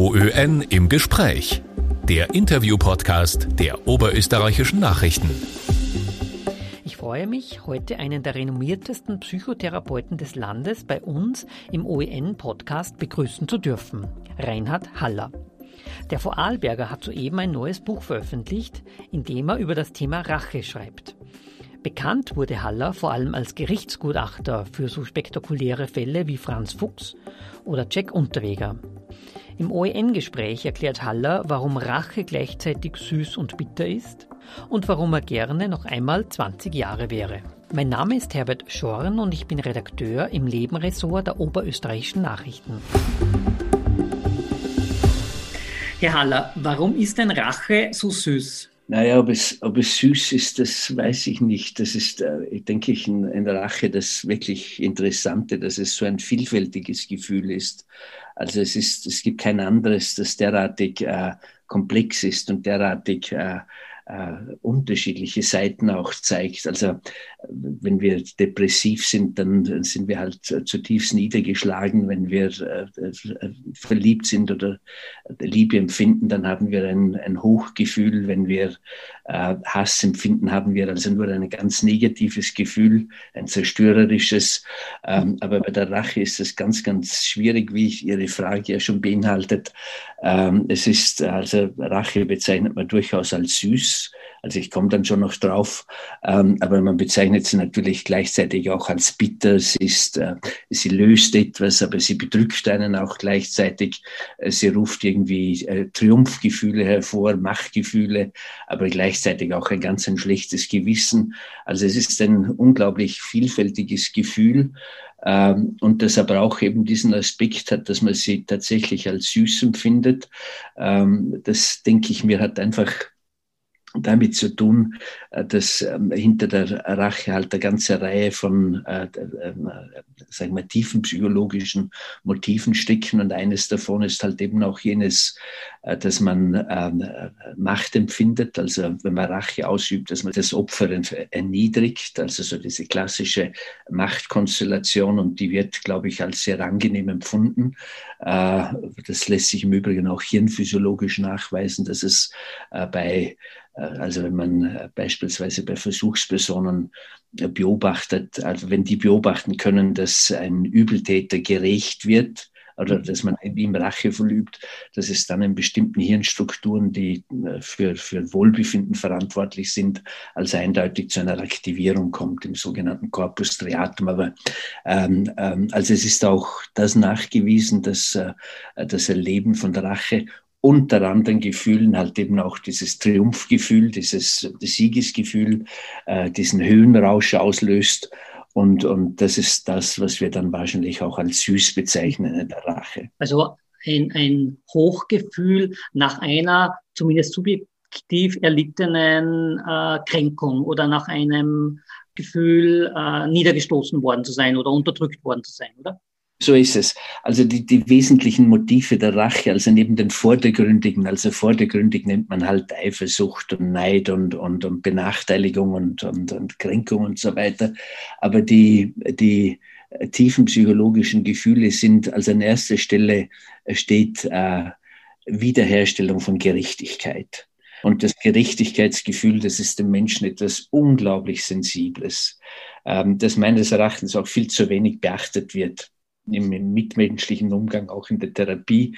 OÖN im Gespräch. Der Interview-Podcast der Oberösterreichischen Nachrichten. Ich freue mich, heute einen der renommiertesten Psychotherapeuten des Landes bei uns im OEN-Podcast begrüßen zu dürfen, Reinhard Haller. Der Vorarlberger hat soeben ein neues Buch veröffentlicht, in dem er über das Thema Rache schreibt. Bekannt wurde Haller vor allem als Gerichtsgutachter für so spektakuläre Fälle wie Franz Fuchs oder Jack Unterweger. Im OEN-Gespräch erklärt Haller, warum Rache gleichzeitig süß und bitter ist und warum er gerne noch einmal 20 Jahre wäre. Mein Name ist Herbert Schorn und ich bin Redakteur im Lebenressort der Oberösterreichischen Nachrichten. Herr Haller, warum ist denn Rache so süß? Naja, ob es, ob es süß ist, das weiß ich nicht. Das ist, äh, denke ich, in, in Rache das wirklich Interessante, dass es so ein vielfältiges Gefühl ist. Also es ist, es gibt kein anderes, das derartig äh, komplex ist und derartig äh, äh, unterschiedliche Seiten auch zeigt. Also wenn wir depressiv sind, dann sind wir halt zutiefst niedergeschlagen. Wenn wir äh, verliebt sind oder Liebe empfinden, dann haben wir ein, ein Hochgefühl. Wenn wir äh, Hass empfinden, haben wir also nur ein ganz negatives Gefühl, ein zerstörerisches. Ähm, aber bei der Rache ist es ganz, ganz schwierig, wie ich Ihre Frage ja schon beinhaltet. Ähm, es ist also Rache bezeichnet man durchaus als süß also ich komme dann schon noch drauf, ähm, aber man bezeichnet sie natürlich gleichzeitig auch als bitter. Sie ist, äh, sie löst etwas, aber sie bedrückt einen auch gleichzeitig. Äh, sie ruft irgendwie äh, Triumphgefühle hervor, Machtgefühle, aber gleichzeitig auch ein ganz ein schlechtes Gewissen. Also es ist ein unglaublich vielfältiges Gefühl ähm, und das aber auch eben diesen Aspekt hat, dass man sie tatsächlich als süß empfindet. Ähm, das denke ich mir hat einfach damit zu tun, äh, dass ähm, hinter der Rache halt eine ganze Reihe von, äh, äh, sagen wir, tiefen psychologischen Motiven stecken. Und eines davon ist halt eben auch jenes, dass man ähm, Macht empfindet, also wenn man Rache ausübt, dass man das Opfer erniedrigt, also so diese klassische Machtkonstellation und die wird, glaube ich, als sehr angenehm empfunden. Das lässt sich im Übrigen auch hirnphysiologisch nachweisen, dass es bei also wenn man äh, beispielsweise bei Versuchspersonen äh, beobachtet, also wenn die beobachten können, dass ein Übeltäter gerecht wird, oder dass man ihm Rache verübt, dass es dann in bestimmten Hirnstrukturen, die für, für Wohlbefinden verantwortlich sind, als eindeutig zu einer Aktivierung kommt, im sogenannten Corpus triatum. Aber ähm, ähm, also es ist auch das nachgewiesen, dass äh, das Erleben von Rache unter anderen Gefühlen halt eben auch dieses Triumphgefühl, dieses Siegesgefühl, äh, diesen Höhenrausch auslöst. Und, und das ist das, was wir dann wahrscheinlich auch als süß bezeichnen in der Rache. Also ein, ein Hochgefühl nach einer zumindest subjektiv erlittenen äh, Kränkung oder nach einem Gefühl, äh, niedergestoßen worden zu sein oder unterdrückt worden zu sein, oder? So ist es. Also die, die wesentlichen Motive der Rache, also neben den vordergründigen, also vordergründig nennt man halt Eifersucht und Neid und, und, und Benachteiligung und, und, und Kränkung und so weiter. Aber die, die tiefen psychologischen Gefühle sind, also an erster Stelle steht äh, Wiederherstellung von Gerechtigkeit. Und das Gerechtigkeitsgefühl, das ist dem Menschen etwas unglaublich Sensibles, ähm, das meines Erachtens auch viel zu wenig beachtet wird im, im mitmenschlichen Umgang, auch in der Therapie.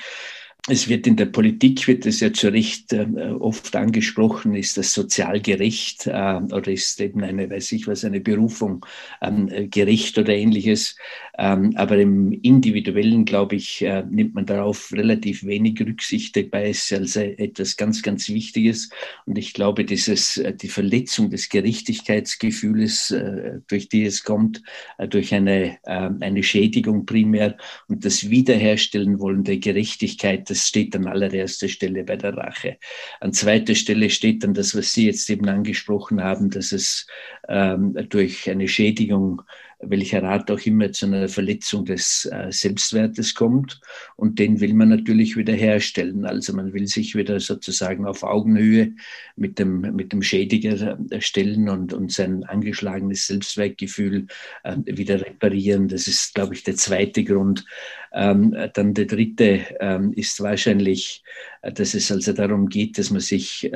Es wird in der Politik, wird es ja zu Recht äh, oft angesprochen, ist das sozial gerecht äh, oder ist eben eine, weiß ich was, eine Berufung ähm, gerecht oder ähnliches. Ähm, aber im Individuellen, glaube ich, äh, nimmt man darauf relativ wenig Rücksicht. Dabei ist also etwas ganz, ganz Wichtiges. Und ich glaube, dieses, äh, die Verletzung des Gerechtigkeitsgefühles, äh, durch die es kommt, äh, durch eine, eine Schädigung primär und das Wiederherstellen wollen der Gerechtigkeit, das steht an allererster Stelle bei der Rache. An zweiter Stelle steht dann das, was Sie jetzt eben angesprochen haben, dass es ähm, durch eine Schädigung welcher Art auch immer zu einer Verletzung des äh, Selbstwertes kommt. Und den will man natürlich wieder herstellen. Also man will sich wieder sozusagen auf Augenhöhe mit dem, mit dem Schädiger äh, stellen und, und sein angeschlagenes Selbstwertgefühl äh, wieder reparieren. Das ist, glaube ich, der zweite Grund. Ähm, dann der dritte ähm, ist wahrscheinlich, dass es also darum geht, dass man sich,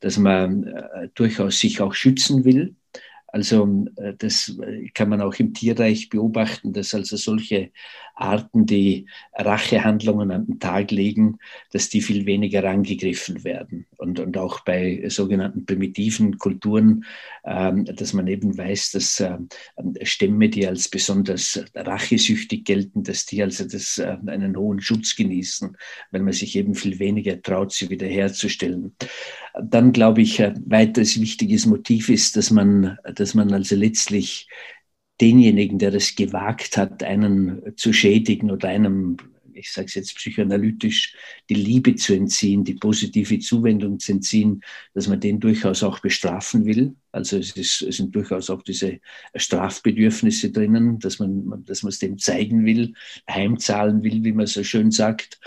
dass man durchaus sich auch schützen will also äh, das kann man auch im Tierreich beobachten, dass also solche Arten, die Rachehandlungen an den Tag legen, dass die viel weniger angegriffen werden. Und, und auch bei sogenannten primitiven Kulturen, ähm, dass man eben weiß, dass äh, Stämme, die als besonders rachesüchtig gelten, dass die also das, äh, einen hohen Schutz genießen, weil man sich eben viel weniger traut, sie wiederherzustellen. Dann glaube ich, ein weiteres wichtiges Motiv ist, dass man, dass man also letztlich denjenigen, der es gewagt hat, einen zu schädigen oder einem, ich sage es jetzt psychoanalytisch, die Liebe zu entziehen, die positive Zuwendung zu entziehen, dass man den durchaus auch bestrafen will. Also es, ist, es sind durchaus auch diese Strafbedürfnisse drinnen, dass man, dass man dem zeigen will, heimzahlen will, wie man so schön sagt.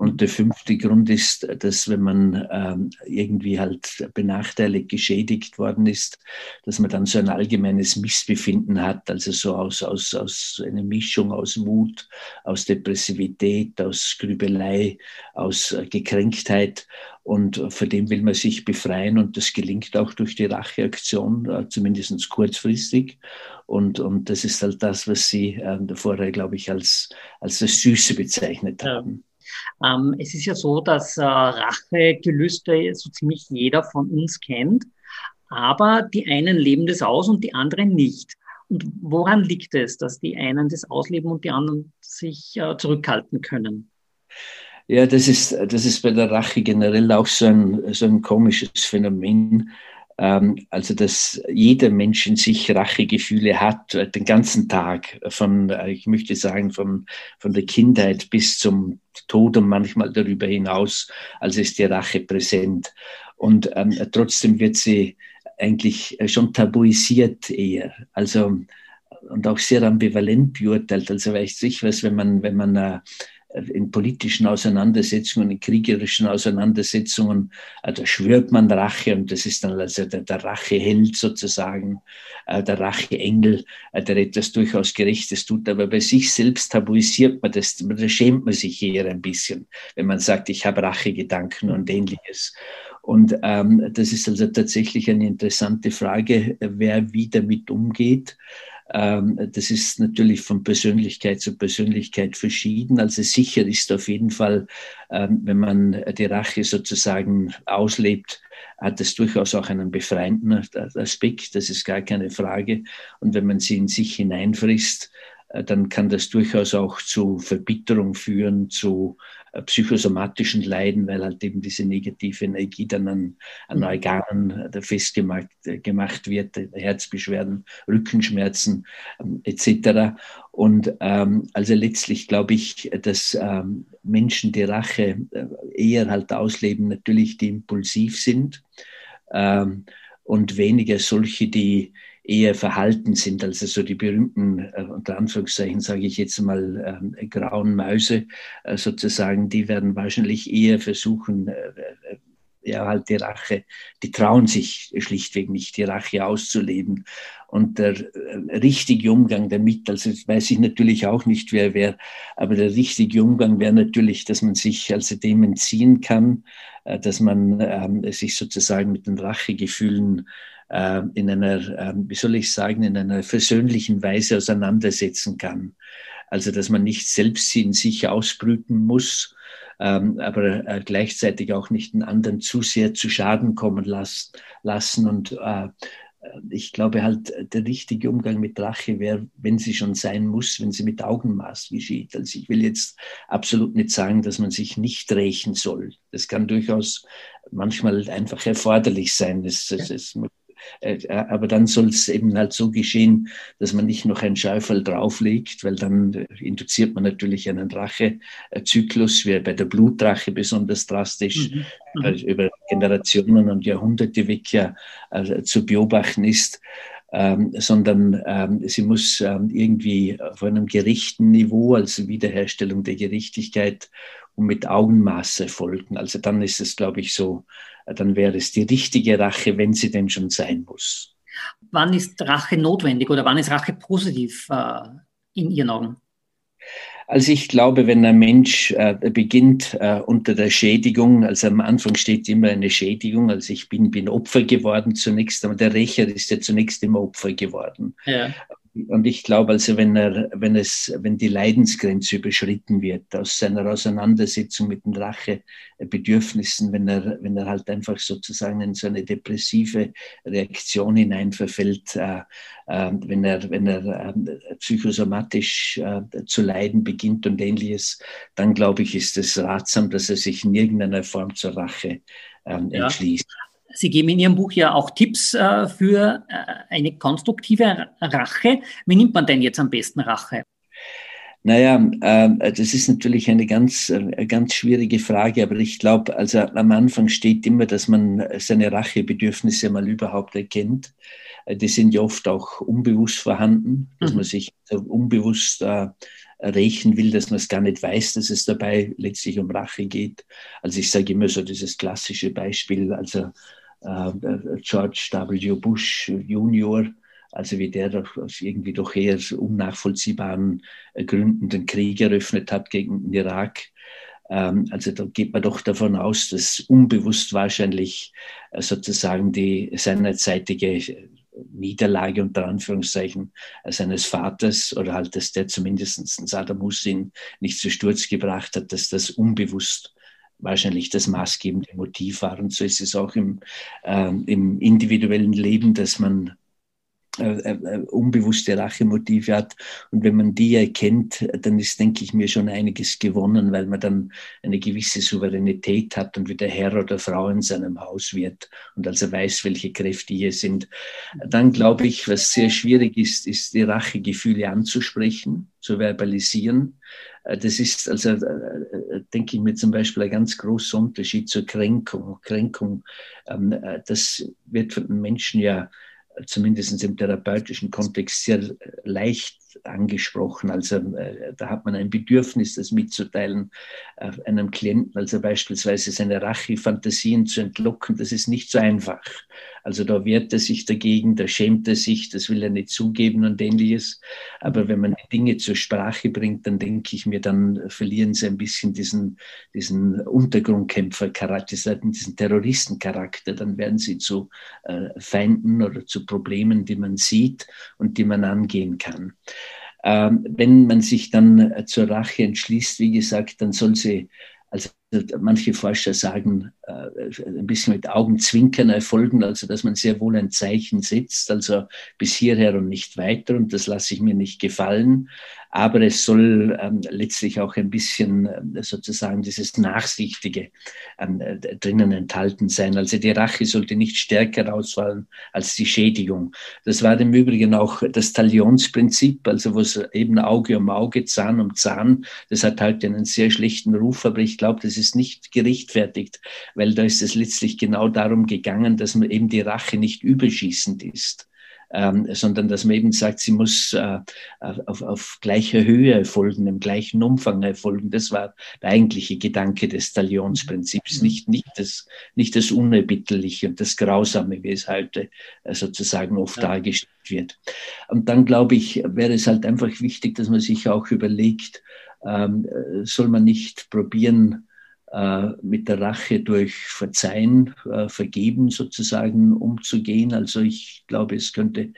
Und der fünfte Grund ist, dass wenn man ähm, irgendwie halt benachteiligt, geschädigt worden ist, dass man dann so ein allgemeines Missbefinden hat, also so aus, aus, aus einer Mischung aus Wut, aus Depressivität, aus Grübelei, aus äh, Gekränktheit. Und von dem will man sich befreien und das gelingt auch durch die Racheaktion, äh, zumindest kurzfristig. Und, und das ist halt das, was Sie äh, vorher, glaube ich, als, als das Süße bezeichnet haben. Ähm, es ist ja so, dass äh, Rachegelüste so ziemlich jeder von uns kennt, aber die einen leben das aus und die anderen nicht. Und woran liegt es, dass die einen das ausleben und die anderen sich äh, zurückhalten können? Ja, das ist, das ist bei der Rache generell auch so ein, so ein komisches Phänomen. Ähm, also dass jeder Mensch in sich Rachegefühle hat, äh, den ganzen Tag, von, äh, ich möchte sagen, von, von der Kindheit bis zum Tod und manchmal darüber hinaus, also ist die Rache präsent. Und ähm, trotzdem wird sie eigentlich schon tabuisiert eher. Also und auch sehr ambivalent beurteilt. Also weiß ich was, wenn man, wenn man äh, in politischen Auseinandersetzungen, in kriegerischen Auseinandersetzungen, äh, da schwört man Rache und das ist dann also der, der Racheheld sozusagen, äh, der Racheengel, äh, der etwas durchaus Gerechtes tut. Aber bei sich selbst tabuisiert man das, da schämt man sich eher ein bisschen, wenn man sagt, ich habe Rachegedanken und ähnliches. Und ähm, das ist also tatsächlich eine interessante Frage, wer wie damit umgeht. Ähm, das ist natürlich von Persönlichkeit zu Persönlichkeit verschieden. Also sicher ist auf jeden Fall, ähm, wenn man die Rache sozusagen auslebt, hat es durchaus auch einen befreienden Aspekt, das ist gar keine Frage. Und wenn man sie in sich hineinfrisst, dann kann das durchaus auch zu Verbitterung führen, zu äh, psychosomatischen Leiden, weil halt eben diese negative Energie dann an, an mhm. Organen äh, festgemacht gemacht wird, Herzbeschwerden, Rückenschmerzen ähm, etc. Und ähm, also letztlich glaube ich, dass ähm, Menschen die Rache eher halt ausleben, natürlich die impulsiv sind ähm, und weniger solche, die eher verhalten sind, also so die berühmten, äh, unter Anführungszeichen sage ich jetzt mal, äh, grauen Mäuse äh, sozusagen, die werden wahrscheinlich eher versuchen, äh, äh, ja, halt die Rache, die trauen sich schlichtweg nicht, die Rache auszuleben. Und der äh, richtige Umgang damit, also weiß ich natürlich auch nicht, wer wäre, aber der richtige Umgang wäre natürlich, dass man sich also dem entziehen kann, dass man ähm, sich sozusagen mit den Rachegefühlen äh, in einer, äh, wie soll ich sagen, in einer versöhnlichen Weise auseinandersetzen kann. Also, dass man nicht selbst in sich ausbrüten muss, ähm, aber äh, gleichzeitig auch nicht den anderen zu sehr zu Schaden kommen las lassen. Und äh, ich glaube halt, der richtige Umgang mit Rache wäre, wenn sie schon sein muss, wenn sie mit Augenmaß geschieht. Also ich will jetzt absolut nicht sagen, dass man sich nicht rächen soll. Das kann durchaus manchmal einfach erforderlich sein. Es, es äh, äh, aber dann soll es eben halt so geschehen, dass man nicht noch ein Schäufel drauflegt, weil dann äh, induziert man natürlich einen Rachezyklus, wie bei der Blutrache besonders drastisch, mhm. mhm. über Generationen und Jahrhunderte weg ja zu beobachten ist. ähm, sondern ähm, sie muss ähm, irgendwie auf einem gerechten Niveau, also Wiederherstellung der Gerechtigkeit und mit Augenmaß erfolgen. Also dann ist es, glaube ich, so, äh, dann wäre es die richtige Rache, wenn sie denn schon sein muss. Wann ist Rache notwendig oder wann ist Rache positiv äh, in Ihren Augen? Also ich glaube, wenn ein Mensch äh, beginnt äh, unter der Schädigung, also am Anfang steht immer eine Schädigung, also ich bin, bin Opfer geworden zunächst, aber der Rächer ist ja zunächst immer Opfer geworden. Ja. Und ich glaube also, wenn er, wenn es, wenn die Leidensgrenze überschritten wird aus seiner Auseinandersetzung mit den Rachebedürfnissen, wenn er, wenn er halt einfach sozusagen in so eine depressive Reaktion hineinverfällt, äh, äh, wenn er, wenn er äh, psychosomatisch zu leiden beginnt und ähnliches, dann glaube ich, ist es ratsam, dass er sich in irgendeiner Form zur Rache ähm, entschließt. Ja. Sie geben in Ihrem Buch ja auch Tipps äh, für äh, eine konstruktive Rache. Wie nimmt man denn jetzt am besten Rache? Naja, äh, das ist natürlich eine ganz, äh, ganz schwierige Frage, aber ich glaube, also am Anfang steht immer, dass man seine Rachebedürfnisse mal überhaupt erkennt. Äh, die sind ja oft auch unbewusst vorhanden, dass mhm. man sich unbewusst äh, rächen will, dass man es gar nicht weiß, dass es dabei letztlich um Rache geht. Also ich sage immer so dieses klassische Beispiel, also George W. Bush Junior, also wie der aus irgendwie doch eher unnachvollziehbaren äh, Gründen den Krieg eröffnet hat gegen den Irak. Ähm, also da geht man doch davon aus, dass unbewusst wahrscheinlich äh, sozusagen die seinerzeitige Niederlage unter Anführungszeichen seines Vaters oder halt, dass der zumindest Saddam Hussein nicht zu Sturz gebracht hat, dass das unbewusst wahrscheinlich das maßgebende Motiv war. Und so ist es auch im, äh, im individuellen Leben, dass man unbewusste Rachemotive hat. Und wenn man die erkennt, dann ist, denke ich mir, schon einiges gewonnen, weil man dann eine gewisse Souveränität hat und wieder Herr oder Frau in seinem Haus wird und also weiß, welche Kräfte hier sind. Dann glaube ich, was sehr schwierig ist, ist die Rachegefühle anzusprechen, zu verbalisieren. Äh, das ist also, denke ich mir zum Beispiel, ein ganz großer Unterschied zur Kränkung. Kränkung, ähm, das wird von den Menschen ja zumindest im therapeutischen Kontext sehr leicht angesprochen. Also äh, da hat man ein Bedürfnis, das mitzuteilen äh, einem Klienten, also beispielsweise seine Rache-Fantasien zu entlocken. Das ist nicht so einfach. Also da wehrt er sich dagegen, da schämt er sich, das will er nicht zugeben und ähnliches. Aber wenn man Dinge zur Sprache bringt, dann denke ich mir, dann verlieren sie ein bisschen diesen, diesen Untergrundkämpfercharakter, diesen Terroristencharakter. Dann werden sie zu äh, Feinden oder zu Problemen, die man sieht und die man angehen kann. Ähm, wenn man sich dann äh, zur Rache entschließt, wie gesagt, dann soll sie, also manche Forscher sagen, äh, ein bisschen mit Augenzwinkern erfolgen, also dass man sehr wohl ein Zeichen setzt, also bis hierher und nicht weiter und das lasse ich mir nicht gefallen aber es soll ähm, letztlich auch ein bisschen äh, sozusagen dieses Nachsichtige ähm, äh, drinnen enthalten sein. Also die Rache sollte nicht stärker ausfallen als die Schädigung. Das war im Übrigen auch das Talionsprinzip, also wo es eben Auge um Auge, Zahn um Zahn, das hat halt einen sehr schlechten Ruf, aber ich glaube, das ist nicht gerechtfertigt, weil da ist es letztlich genau darum gegangen, dass man eben die Rache nicht überschießend ist ähm, sondern dass man eben sagt, sie muss äh, auf, auf gleicher Höhe erfolgen, im gleichen Umfang erfolgen. Das war der eigentliche Gedanke des Talionsprinzips, mhm. nicht, nicht, das, nicht das Unerbitterliche und das Grausame, wie es heute äh, sozusagen oft ja. dargestellt wird. Und dann glaube ich, wäre es halt einfach wichtig, dass man sich auch überlegt, ähm, äh, soll man nicht probieren, mit der Rache durch Verzeihen, äh, Vergeben sozusagen umzugehen. Also ich glaube, es könnte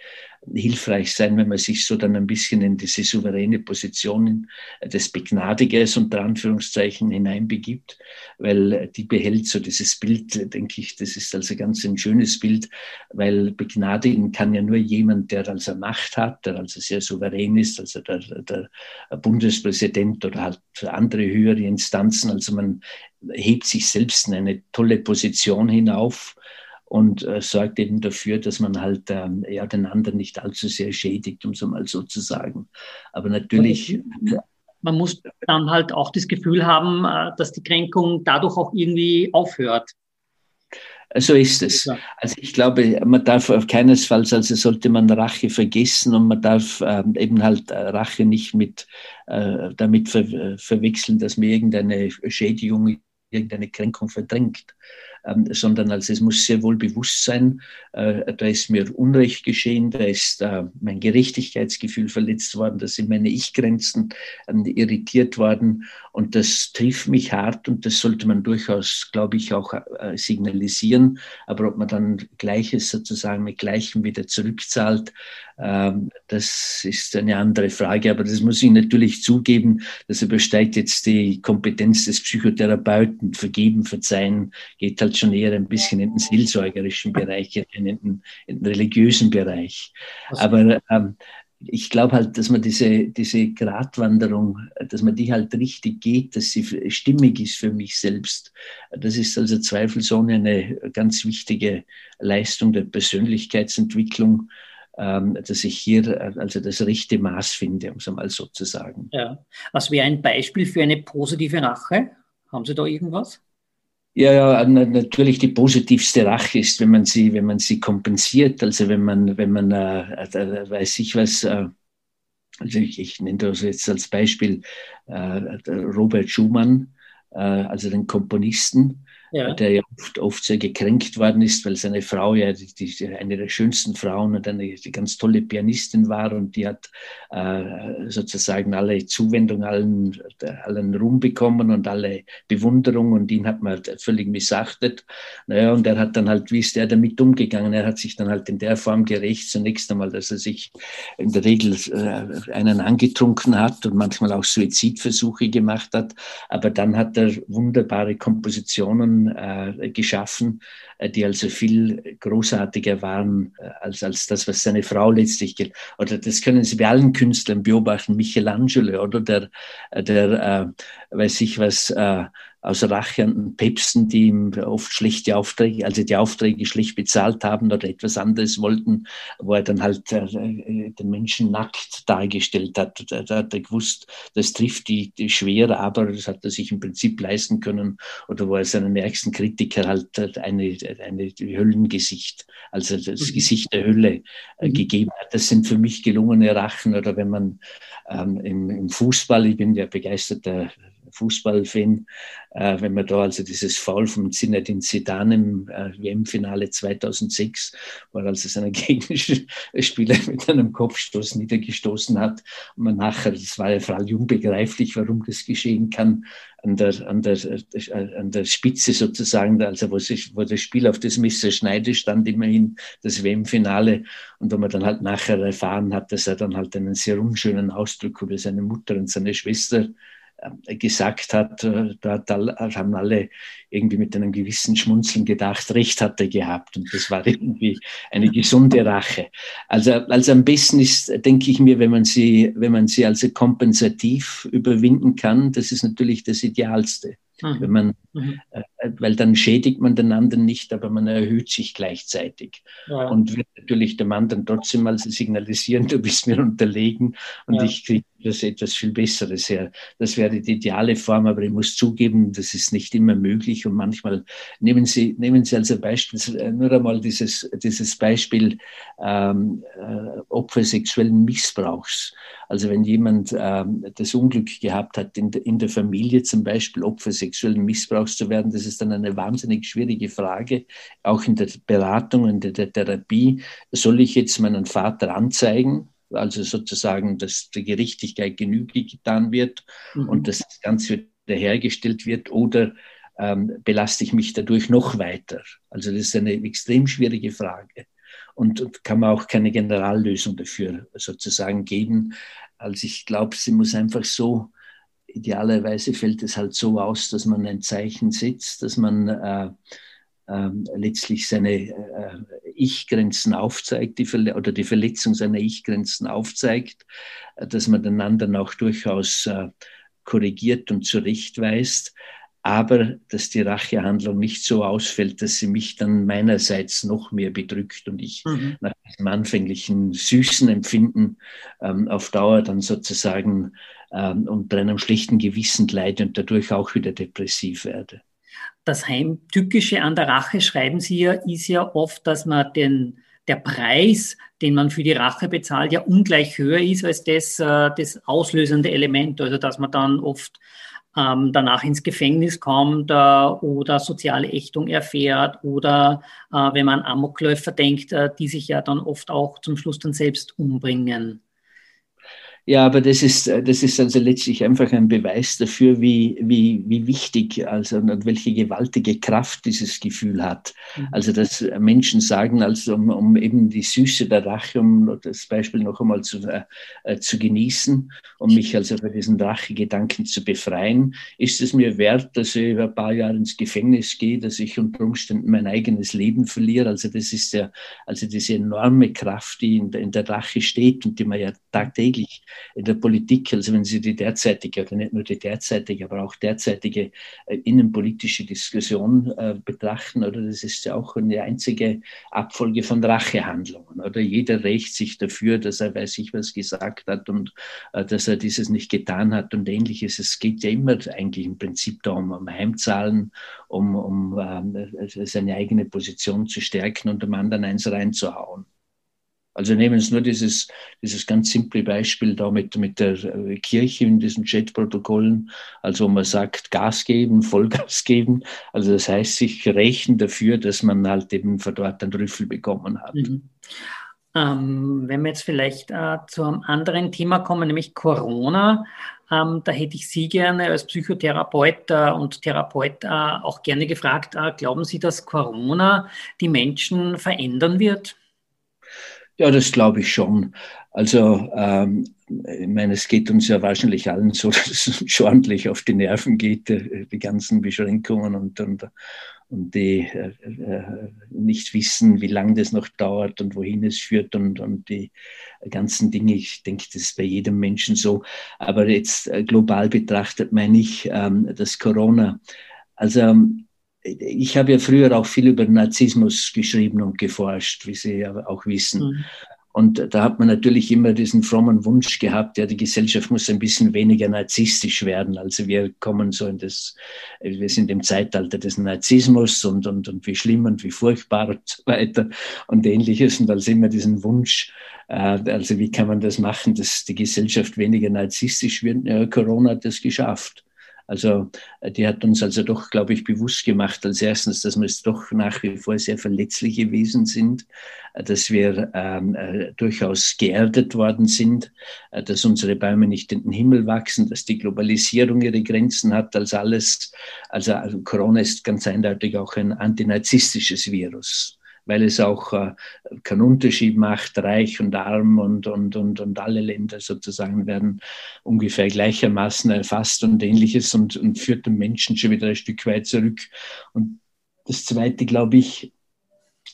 hilfreich sein, wenn man sich so dann ein bisschen in diese souveräne Position des Begnadigers unter Anführungszeichen hineinbegibt, weil die behält so dieses Bild, denke ich, das ist also ganz ein schönes Bild, weil begnadigen kann ja nur jemand, der also Macht hat, der also sehr souverän ist, also der, der Bundespräsident oder halt andere höhere Instanzen. Also man hebt sich selbst in eine tolle Position hinauf und äh, sorgt eben dafür, dass man halt ähm, ja, den anderen nicht allzu sehr schädigt, um es mal so zu sagen. Aber natürlich. Man muss dann halt auch das Gefühl haben, äh, dass die Kränkung dadurch auch irgendwie aufhört. So ist es. Also ich glaube, man darf auf keinesfalls, also sollte man Rache vergessen und man darf äh, eben halt äh, Rache nicht mit äh, damit ver verwechseln, dass man irgendeine Schädigung, irgendeine Kränkung verdrängt ähm, sondern also es muss sehr wohl bewusst sein, äh, da ist mir Unrecht geschehen, da ist äh, mein Gerechtigkeitsgefühl verletzt worden, da sind meine Ich-Grenzen äh, irritiert worden und das trifft mich hart und das sollte man durchaus, glaube ich, auch äh, signalisieren. Aber ob man dann Gleiches sozusagen mit Gleichem wieder zurückzahlt, ähm, das ist eine andere Frage, aber das muss ich natürlich zugeben. Das übersteigt jetzt die Kompetenz des Psychotherapeuten. Vergeben, verzeihen geht halt schon eher ein bisschen in den seelsorgerischen Bereich, in den, in den religiösen Bereich. Aber ähm, ich glaube halt, dass man diese, diese Gratwanderung, dass man die halt richtig geht, dass sie stimmig ist für mich selbst. Das ist also zweifelsohne eine ganz wichtige Leistung der Persönlichkeitsentwicklung ähm, dass ich hier äh, also das rechte Maß finde, um es einmal so zu sagen. Ja. Was wäre ein Beispiel für eine positive Rache? Haben Sie da irgendwas? Ja, ja, natürlich die positivste Rache ist, wenn man sie, wenn man sie kompensiert. Also wenn man, wenn man, äh, äh, weiß ich was, äh, also ich, ich, nenne das jetzt als Beispiel äh, Robert Schumann, äh, also den Komponisten, ja. der ja oft, oft, sehr gekränkt worden ist, weil seine Frau ja die, die, eine der schönsten Frauen und eine ganz tolle Pianistin war und die hat äh, sozusagen alle Zuwendung, allen, allen Ruhm bekommen und alle Bewunderung und ihn hat man halt völlig missachtet. Naja, und er hat dann halt, wie ist er damit umgegangen? Er hat sich dann halt in der Form gerecht, zunächst einmal, dass er sich in der Regel äh, einen angetrunken hat und manchmal auch Suizidversuche gemacht hat, aber dann hat er wunderbare Kompositionen äh, geschaffen, äh, die also viel großartiger waren äh, als, als das, was seine Frau letztlich gilt. Oder das können Sie bei allen Künstlern beobachten, Michelangelo oder der, der äh, weiß ich was, äh, aus Rache an Päpsten, die ihm oft schlechte Aufträge, also die Aufträge schlecht bezahlt haben oder etwas anderes wollten, wo er dann halt äh, den Menschen nackt dargestellt hat. Da, da hat er gewusst, das trifft die, die schwer, aber das hat er sich im Prinzip leisten können. Oder wo er seinen ärgsten Kritiker halt eine, eine Höllengesicht, also das mhm. Gesicht der Hölle äh, mhm. gegeben hat. Das sind für mich gelungene Rachen. Oder wenn man ähm, im, im Fußball, ich bin ja begeisterter Fußballfan, äh, wenn man da also dieses Foul von Zinedine Zidane im äh, WM-Finale 2006, wo er also seinen Gegenspieler mit einem Kopfstoß niedergestoßen hat und man nachher, das war ja vor allem unbegreiflich, warum das geschehen kann, an der, an der, äh, an der Spitze sozusagen, also wo, sich, wo das Spiel auf das Messer schneide, stand immerhin das WM-Finale. Und wo man dann halt nachher erfahren hat, dass er dann halt einen sehr unschönen Ausdruck über seine Mutter und seine Schwester gesagt hat, äh, da haben alle irgendwie mit einem gewissen Schmunzeln gedacht, recht hat er gehabt. Und das war irgendwie eine gesunde Rache. Also, also am besten ist, denke ich mir, wenn man sie, wenn man sie also kompensativ überwinden kann, das ist natürlich das Idealste. Mhm. Wenn man, mhm. äh, weil dann schädigt man den anderen nicht, aber man erhöht sich gleichzeitig. Ja. Und wird natürlich dem anderen trotzdem mal signalisieren, du bist mir unterlegen und ja. ich kriege das etwas viel Besseres her. Das wäre die ideale Form, aber ich muss zugeben, das ist nicht immer möglich und manchmal nehmen Sie, nehmen Sie also Beispiel, äh, nur einmal dieses, dieses Beispiel ähm, äh, Opfer sexuellen Missbrauchs. Also wenn jemand ähm, das Unglück gehabt hat, in, in der Familie zum Beispiel Opfer sexuellen Missbrauchs zu werden, das ist dann eine wahnsinnig schwierige Frage, auch in der Beratung, in der Therapie. Soll ich jetzt meinen Vater anzeigen? Also sozusagen, dass der Gerechtigkeit Genüge getan wird mhm. und dass das Ganze wieder hergestellt wird oder ähm, belaste ich mich dadurch noch weiter? Also das ist eine extrem schwierige Frage und, und kann man auch keine Generallösung dafür sozusagen geben. Also ich glaube, sie muss einfach so, idealerweise fällt es halt so aus, dass man ein Zeichen setzt, dass man äh, äh, letztlich seine äh, Ich-Grenzen aufzeigt, die oder die Verletzung seiner Ich-Grenzen aufzeigt, äh, dass man den anderen auch durchaus äh, korrigiert und zurechtweist, aber dass die Rachehandlung nicht so ausfällt, dass sie mich dann meinerseits noch mehr bedrückt und ich mhm. nach diesem anfänglichen süßen Empfinden ähm, auf Dauer dann sozusagen ähm, unter einem schlechten Gewissen leide und dadurch auch wieder depressiv werde. Das Heimtückische an der Rache, schreiben Sie ja, ist ja oft, dass man den, der Preis, den man für die Rache bezahlt, ja ungleich höher ist als das, äh, das auslösende Element. Also dass man dann oft ähm, danach ins Gefängnis kommt äh, oder soziale Ächtung erfährt oder äh, wenn man Amokläufer denkt, äh, die sich ja dann oft auch zum Schluss dann selbst umbringen. Ja, aber das ist, das ist also letztlich einfach ein Beweis dafür, wie, wie, wie wichtig, also und welche gewaltige Kraft dieses Gefühl hat. Mhm. Also, dass Menschen sagen, also um, um eben die Süße der Rache, um das Beispiel noch einmal zu, äh, zu genießen, um mich also von diesen Rachegedanken zu befreien, ist es mir wert, dass ich über ein paar Jahre ins Gefängnis gehe, dass ich unter Umständen mein eigenes Leben verliere. Also, das ist ja, also diese enorme Kraft, die in der, in der Rache steht und die man ja tagtäglich in der Politik, also wenn Sie die derzeitige, oder nicht nur die derzeitige, aber auch derzeitige äh, innenpolitische Diskussion äh, betrachten, oder das ist ja auch eine einzige Abfolge von Rachehandlungen, oder jeder rächt sich dafür, dass er weiß ich was gesagt hat und äh, dass er dieses nicht getan hat und ähnliches. Es geht ja immer eigentlich im Prinzip darum, um Heimzahlen, um, um äh, seine eigene Position zu stärken und dem anderen eins reinzuhauen. Also nehmen Sie nur dieses, dieses ganz simple Beispiel da mit, mit der äh, Kirche in diesen Chatprotokollen, also man sagt Gas geben, Vollgas geben, also das heißt sich rächen dafür, dass man halt eben von dort einen Rüffel bekommen hat. Mhm. Ähm, wenn wir jetzt vielleicht äh, zu einem anderen Thema kommen, nämlich Corona, ähm, da hätte ich Sie gerne als Psychotherapeut äh, und Therapeut äh, auch gerne gefragt, äh, glauben Sie, dass Corona die Menschen verändern wird? Ja, das glaube ich schon. Also, ähm, ich meine, es geht uns ja wahrscheinlich allen so, dass es uns ordentlich auf die Nerven geht, äh, die ganzen Beschränkungen und, und, und die äh, äh, nicht wissen, wie lange das noch dauert und wohin es führt und, und die ganzen Dinge. Ich denke, das ist bei jedem Menschen so. Aber jetzt äh, global betrachtet meine ich, ähm, dass Corona, also ich habe ja früher auch viel über Narzissmus geschrieben und geforscht, wie Sie ja auch wissen. Mhm. Und da hat man natürlich immer diesen frommen Wunsch gehabt, ja, die Gesellschaft muss ein bisschen weniger narzisstisch werden. Also wir kommen so in das, wir sind im Zeitalter des Narzissmus und, und, und wie schlimm und wie furchtbar und so weiter und ähnliches. Und also immer diesen Wunsch, äh, also wie kann man das machen, dass die Gesellschaft weniger narzisstisch wird? Ja, Corona hat das geschafft. Also äh, die hat uns also doch, glaube ich, bewusst gemacht, als erstens, dass wir es doch nach wie vor sehr verletzliche Wesen sind, äh, dass wir ähm, äh, durchaus geerdet worden sind, äh, dass unsere Bäume nicht in den Himmel wachsen, dass die Globalisierung ihre Grenzen hat als alles. Also, also Corona ist ganz eindeutig auch ein antinarzisstisches Virus weil es auch äh, keinen Unterschied macht, reich und arm und, und, und, und alle Länder sozusagen werden ungefähr gleichermaßen erfasst und ähnliches und, und führt den Menschen schon wieder ein Stück weit zurück. Und das Zweite, glaube ich,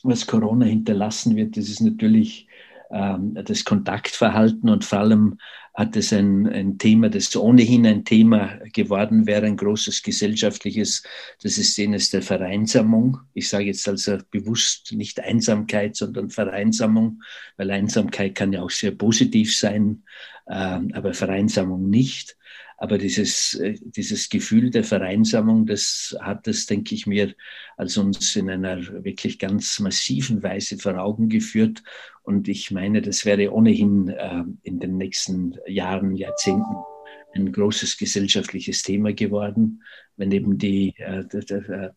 was Corona hinterlassen wird, das ist natürlich das Kontaktverhalten und vor allem hat es ein, ein Thema, das ohnehin ein Thema geworden wäre, ein großes gesellschaftliches, das ist jenes der Vereinsamung. Ich sage jetzt also bewusst nicht Einsamkeit, sondern Vereinsamung, weil Einsamkeit kann ja auch sehr positiv sein, ähm, aber Vereinsamung nicht. Aber dieses, äh, dieses Gefühl der Vereinsamung, das hat es, denke ich mir, als uns in einer wirklich ganz massiven Weise vor Augen geführt. Und ich meine, das wäre ohnehin äh, in den nächsten Jahren, Jahrzehnten ein großes gesellschaftliches Thema geworden, wenn eben die, äh,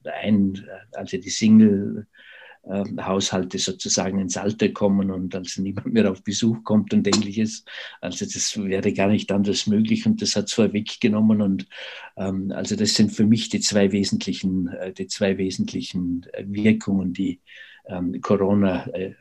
ein, also die Single, äh, Haushalte sozusagen ins Alter kommen und also niemand mehr auf Besuch kommt und ähnliches. Also das wäre gar nicht anders möglich und das hat es vorweggenommen und ähm, also das sind für mich die zwei wesentlichen, äh, die zwei wesentlichen äh, Wirkungen, die ähm, Corona äh,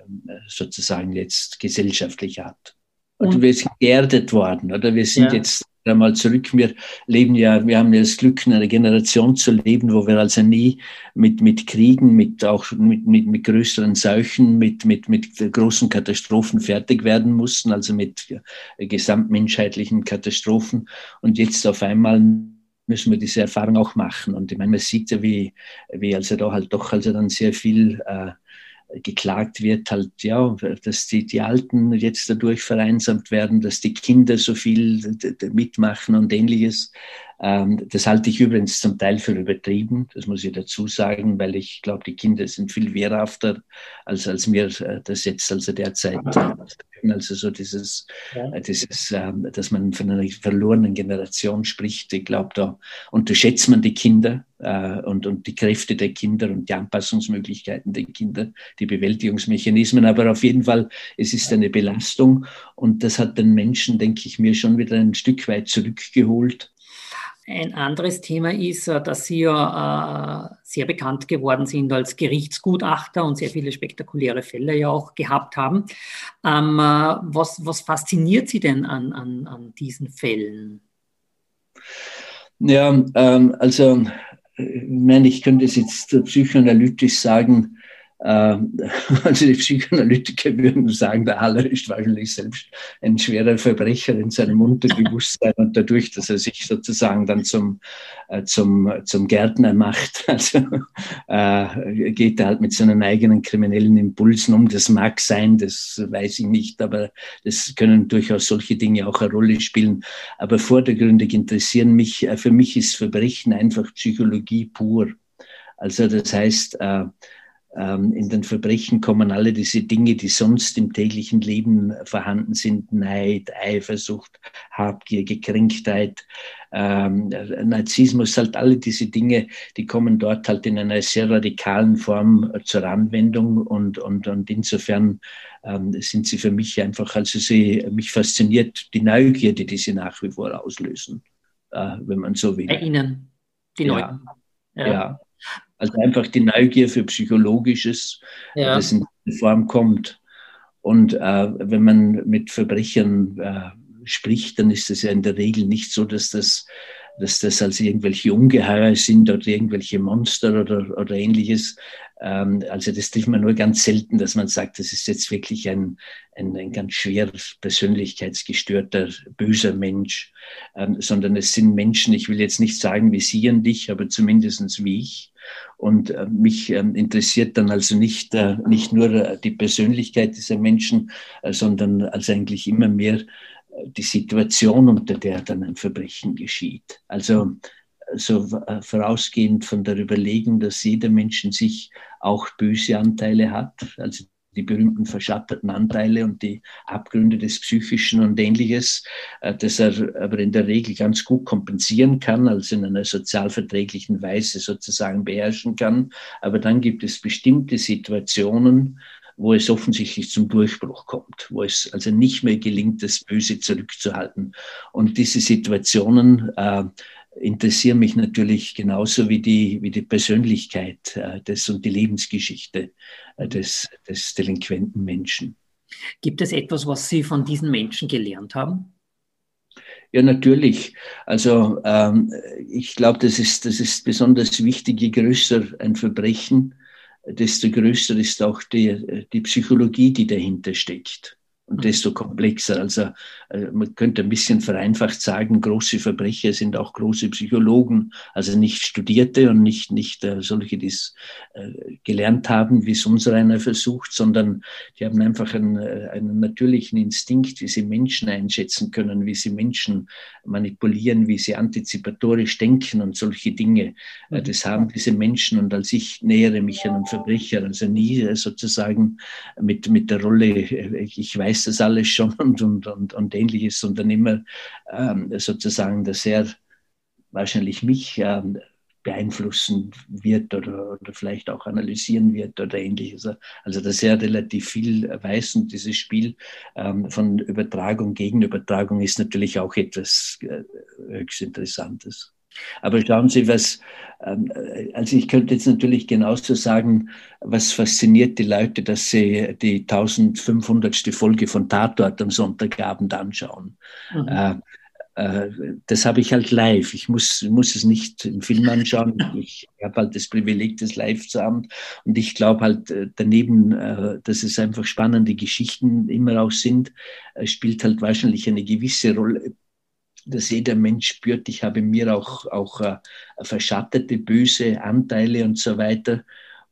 sozusagen jetzt gesellschaftlich hat. Und, und wir sind geerdet worden, oder? Wir sind ja. jetzt einmal zurück. Wir leben ja, wir haben ja das Glück, in einer Generation zu leben, wo wir also nie mit, mit Kriegen, mit auch mit, mit, mit größeren Seuchen, mit, mit, mit großen Katastrophen fertig werden mussten, also mit gesamtmenschheitlichen Katastrophen. Und jetzt auf einmal müssen wir diese Erfahrung auch machen. Und ich meine, man sieht ja, wie, wie also da halt doch also dann sehr viel äh, geklagt wird, halt, ja, dass die, die Alten jetzt dadurch vereinsamt werden, dass die Kinder so viel mitmachen und ähnliches. Ähm, das halte ich übrigens zum Teil für übertrieben, das muss ich dazu sagen, weil ich glaube, die Kinder sind viel wehrhafter, als, als mir äh, das jetzt also derzeit also so dieses, ja. Äh, dieses ähm, dass man von einer verlorenen Generation spricht. Ich glaube, da unterschätzt man die Kinder äh, und, und die Kräfte der Kinder und die Anpassungsmöglichkeiten der Kinder, die Bewältigungsmechanismen. Aber auf jeden Fall, es ist eine Belastung und das hat den Menschen, denke ich mir, schon wieder ein Stück weit zurückgeholt ein anderes Thema ist, äh, dass Sie ja äh, sehr bekannt geworden sind als Gerichtsgutachter und sehr viele spektakuläre Fälle ja auch gehabt haben. Ähm, äh, was, was fasziniert Sie denn an, an, an diesen Fällen? Ja, ähm, also ich meine, ich könnte es jetzt psychoanalytisch sagen, also die Psychoanalytiker würden sagen, der Haller ist wahrscheinlich selbst ein schwerer Verbrecher in seinem Unterbewusstsein und dadurch, dass er sich sozusagen dann zum, äh, zum, zum Gärtner macht, also äh, geht er halt mit seinen eigenen kriminellen Impulsen um. Das mag sein, das weiß ich nicht, aber das können durchaus solche Dinge auch eine Rolle spielen. Aber vordergründig interessieren mich, äh, für mich ist Verbrechen einfach Psychologie pur. Also das heißt, äh, in den Verbrechen kommen alle diese Dinge, die sonst im täglichen Leben vorhanden sind, Neid, Eifersucht, Habgier, Gekränktheit, ähm, Narzissmus, halt alle diese Dinge, die kommen dort halt in einer sehr radikalen Form zur Anwendung und, und, und insofern ähm, sind sie für mich einfach, also sie, mich fasziniert die Neugierde, die sie nach wie vor auslösen, äh, wenn man so will. Bei Ihnen, die Leute. Ja. ja. ja. Also einfach die Neugier für Psychologisches, ja. das in der Form kommt. Und äh, wenn man mit Verbrechern äh, spricht, dann ist es ja in der Regel nicht so, dass das, dass das als irgendwelche Ungeheuer sind oder irgendwelche Monster oder, oder ähnliches. Ähm, also das trifft man nur ganz selten, dass man sagt, das ist jetzt wirklich ein, ein, ein ganz schwer persönlichkeitsgestörter, böser Mensch, ähm, sondern es sind Menschen, ich will jetzt nicht sagen wie Sie und ich, aber zumindest wie ich, und äh, mich ähm, interessiert dann also nicht, äh, nicht nur äh, die Persönlichkeit dieser Menschen, sondern also eigentlich immer mehr die Situation, unter der dann ein Verbrechen geschieht. Also so vorausgehend von der Überlegung, dass jeder Mensch in sich auch böse Anteile hat, also die berühmten verschatterten Anteile und die Abgründe des Psychischen und ähnliches, äh, das er aber in der Regel ganz gut kompensieren kann, also in einer sozialverträglichen Weise sozusagen beherrschen kann. Aber dann gibt es bestimmte Situationen, wo es offensichtlich zum Durchbruch kommt, wo es also nicht mehr gelingt, das Böse zurückzuhalten. Und diese Situationen äh, interessieren mich natürlich genauso wie die, wie die Persönlichkeit äh, des und die Lebensgeschichte äh, des, des delinquenten Menschen. Gibt es etwas, was Sie von diesen Menschen gelernt haben? Ja, natürlich. Also ähm, ich glaube, das ist, das ist besonders wichtig. Je größer ein Verbrechen, desto größer ist auch die, die Psychologie, die dahinter steckt und desto komplexer. Also äh, man könnte ein bisschen vereinfacht sagen, große Verbrecher sind auch große Psychologen, also nicht Studierte und nicht, nicht äh, solche, die es äh, gelernt haben, wie es unser einer versucht, sondern die haben einfach einen, einen natürlichen Instinkt, wie sie Menschen einschätzen können, wie sie Menschen manipulieren, wie sie antizipatorisch denken und solche Dinge. Mhm. Das haben diese Menschen und als ich nähere mich einem Verbrecher, also nie sozusagen mit, mit der Rolle, ich weiß, weiß das alles schon und, und, und, und ähnliches, sondern immer ähm, sozusagen, dass er wahrscheinlich mich ähm, beeinflussen wird oder, oder vielleicht auch analysieren wird oder ähnliches. Also dass er relativ viel weiß und dieses Spiel ähm, von Übertragung gegen Übertragung ist natürlich auch etwas äh, höchst Interessantes. Aber schauen Sie, was, ähm, also ich könnte jetzt natürlich genauso sagen, was fasziniert die Leute, dass sie die 1500. Folge von Tatort am Sonntagabend anschauen. Mhm. Äh, äh, das habe ich halt live. Ich muss, muss es nicht im Film anschauen. Ich habe halt das Privileg, das live zu haben. Und ich glaube halt äh, daneben, dass es einfach spannende Geschichten immer auch sind, spielt halt wahrscheinlich eine gewisse Rolle dass jeder Mensch spürt, ich habe mir auch, auch äh, verschattete, böse Anteile und so weiter.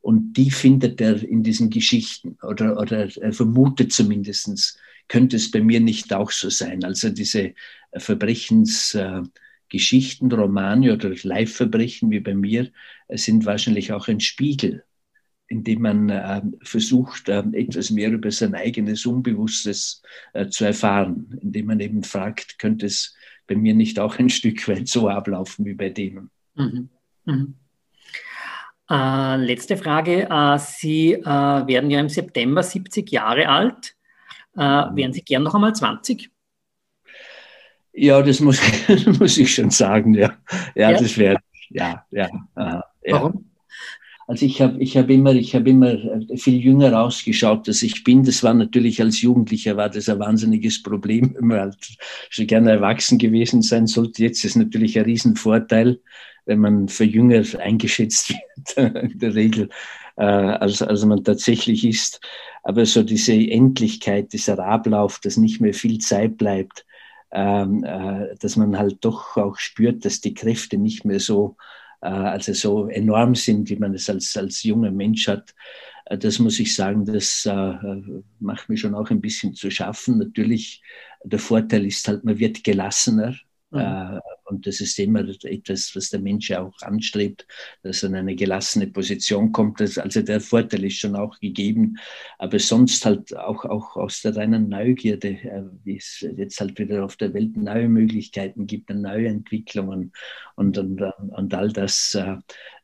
Und die findet er in diesen Geschichten oder, oder er vermutet zumindest, könnte es bei mir nicht auch so sein. Also diese Verbrechensgeschichten Geschichten, Romane oder Live-Verbrechen wie bei mir sind wahrscheinlich auch ein Spiegel, in dem man äh, versucht, äh, etwas mehr über sein eigenes Unbewusstes äh, zu erfahren, indem man eben fragt, könnte es bei mir nicht auch ein Stück weit so ablaufen wie bei denen? Mhm. Mhm. Äh, letzte Frage. Äh, Sie äh, werden ja im September 70 Jahre alt. Äh, wären Sie gern noch einmal 20? Ja, das muss, muss ich schon sagen, ja. Ja, ja? das wäre, ja, ja, ja. Warum? Also ich habe ich hab immer, ich hab immer viel jünger ausgeschaut, als ich bin. Das war natürlich als Jugendlicher war das ein wahnsinniges Problem, man halt schon gerne erwachsen gewesen sein sollte. Jetzt ist natürlich ein Riesenvorteil, wenn man für jünger eingeschätzt wird, in der Regel, äh, als, als man tatsächlich ist. Aber so diese Endlichkeit, dieser Ablauf, dass nicht mehr viel Zeit bleibt, ähm, äh, dass man halt doch auch spürt, dass die Kräfte nicht mehr so, äh, also so enorm sind, wie man es als, als junger Mensch hat. Äh, das muss ich sagen, das äh, macht mir schon auch ein bisschen zu schaffen. Natürlich, der Vorteil ist halt, man wird gelassener. Mhm. Äh, und das ist immer etwas, was der Mensch auch anstrebt, dass er in eine gelassene Position kommt. Also der Vorteil ist schon auch gegeben. Aber sonst halt auch, auch aus der reinen Neugierde, äh, wie es jetzt halt wieder auf der Welt neue Möglichkeiten gibt, neue Entwicklungen und, und, und all das, äh,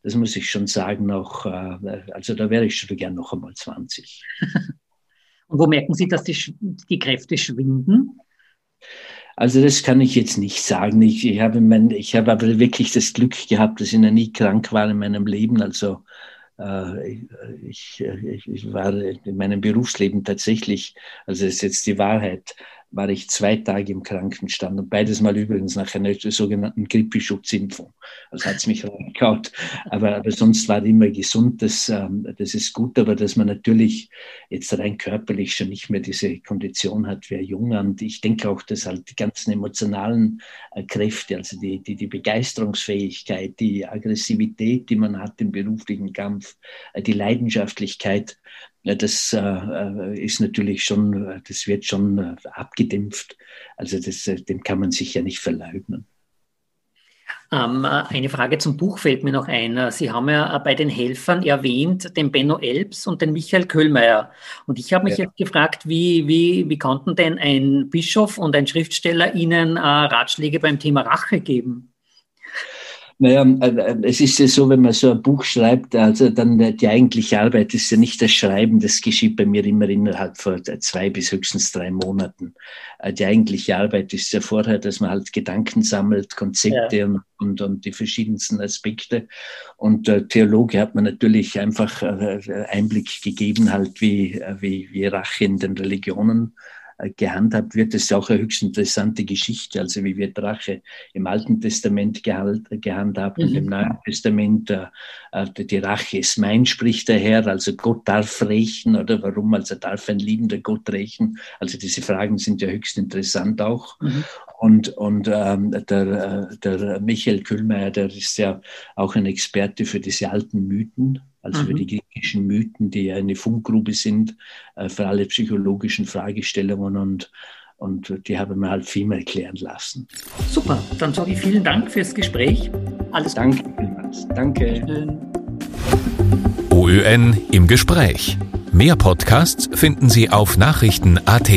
das muss ich schon sagen, auch, also da wäre ich schon gern noch einmal 20. Und wo merken Sie, dass die, die Kräfte schwinden? Also das kann ich jetzt nicht sagen. Ich, ich, habe mein, ich habe aber wirklich das Glück gehabt, dass ich noch nie krank war in meinem Leben. Also äh, ich, ich, ich, war in meinem Berufsleben tatsächlich, also das ist jetzt die Wahrheit, war ich zwei Tage im Krankenstand und beides mal übrigens nach einer sogenannten Grippeschutzimpfung. Also hat es mich reingehaut. Aber, aber sonst war immer gesund. Das, ähm, das ist gut, aber dass man natürlich jetzt rein körperlich schon nicht mehr diese Kondition hat wie ein Junger. Und ich denke auch, dass halt die ganzen emotionalen äh, Kräfte, also die, die, die Begeisterungsfähigkeit, die Aggressivität, die man hat im beruflichen Kampf, äh, die Leidenschaftlichkeit, das äh, ist natürlich schon, das wird schon äh, abgedämpft. Also das, äh, dem kann man sich ja nicht verleugnen. Ähm, eine Frage zum Buch fällt mir noch ein. Sie haben ja bei den Helfern erwähnt, den Benno Elbs und den Michael Köhlmeier. Und ich habe mich ja. jetzt gefragt, wie, wie, wie konnten denn ein Bischof und ein Schriftsteller Ihnen äh, Ratschläge beim Thema Rache geben? Naja, äh, es ist ja so, wenn man so ein Buch schreibt, also dann äh, die eigentliche Arbeit ist ja nicht das Schreiben, das geschieht bei mir immer innerhalb von zwei bis höchstens drei Monaten. Äh, die eigentliche Arbeit ist ja vorher, dass man halt Gedanken sammelt, Konzepte ja. und, und, und, die verschiedensten Aspekte. Und äh, Theologe hat man natürlich einfach Einblick gegeben, halt wie, wie, wie Rache in den Religionen äh, gehandhabt wird. Das ist auch eine höchst interessante Geschichte. Also wie wird Rache im Alten Testament gehandhabt und mhm. im Neuen Testament. Äh, äh, die Rache ist mein, spricht der Herr. Also Gott darf rächen oder warum? Also darf ein liebender Gott rächen. Also diese Fragen sind ja höchst interessant auch. Mhm. Und, und ähm, der, der Michael Kühlmeier, der ist ja auch ein Experte für diese alten Mythen also mhm. für die griechischen Mythen, die eine Funkgrube sind äh, für alle psychologischen Fragestellungen und und die haben mir halt viel mehr erklären lassen. Super, dann sage ich vielen Dank fürs Gespräch. Alles Danke vielmals. Danke. OÖN im Gespräch. Mehr Podcasts finden Sie auf Nachrichten.at.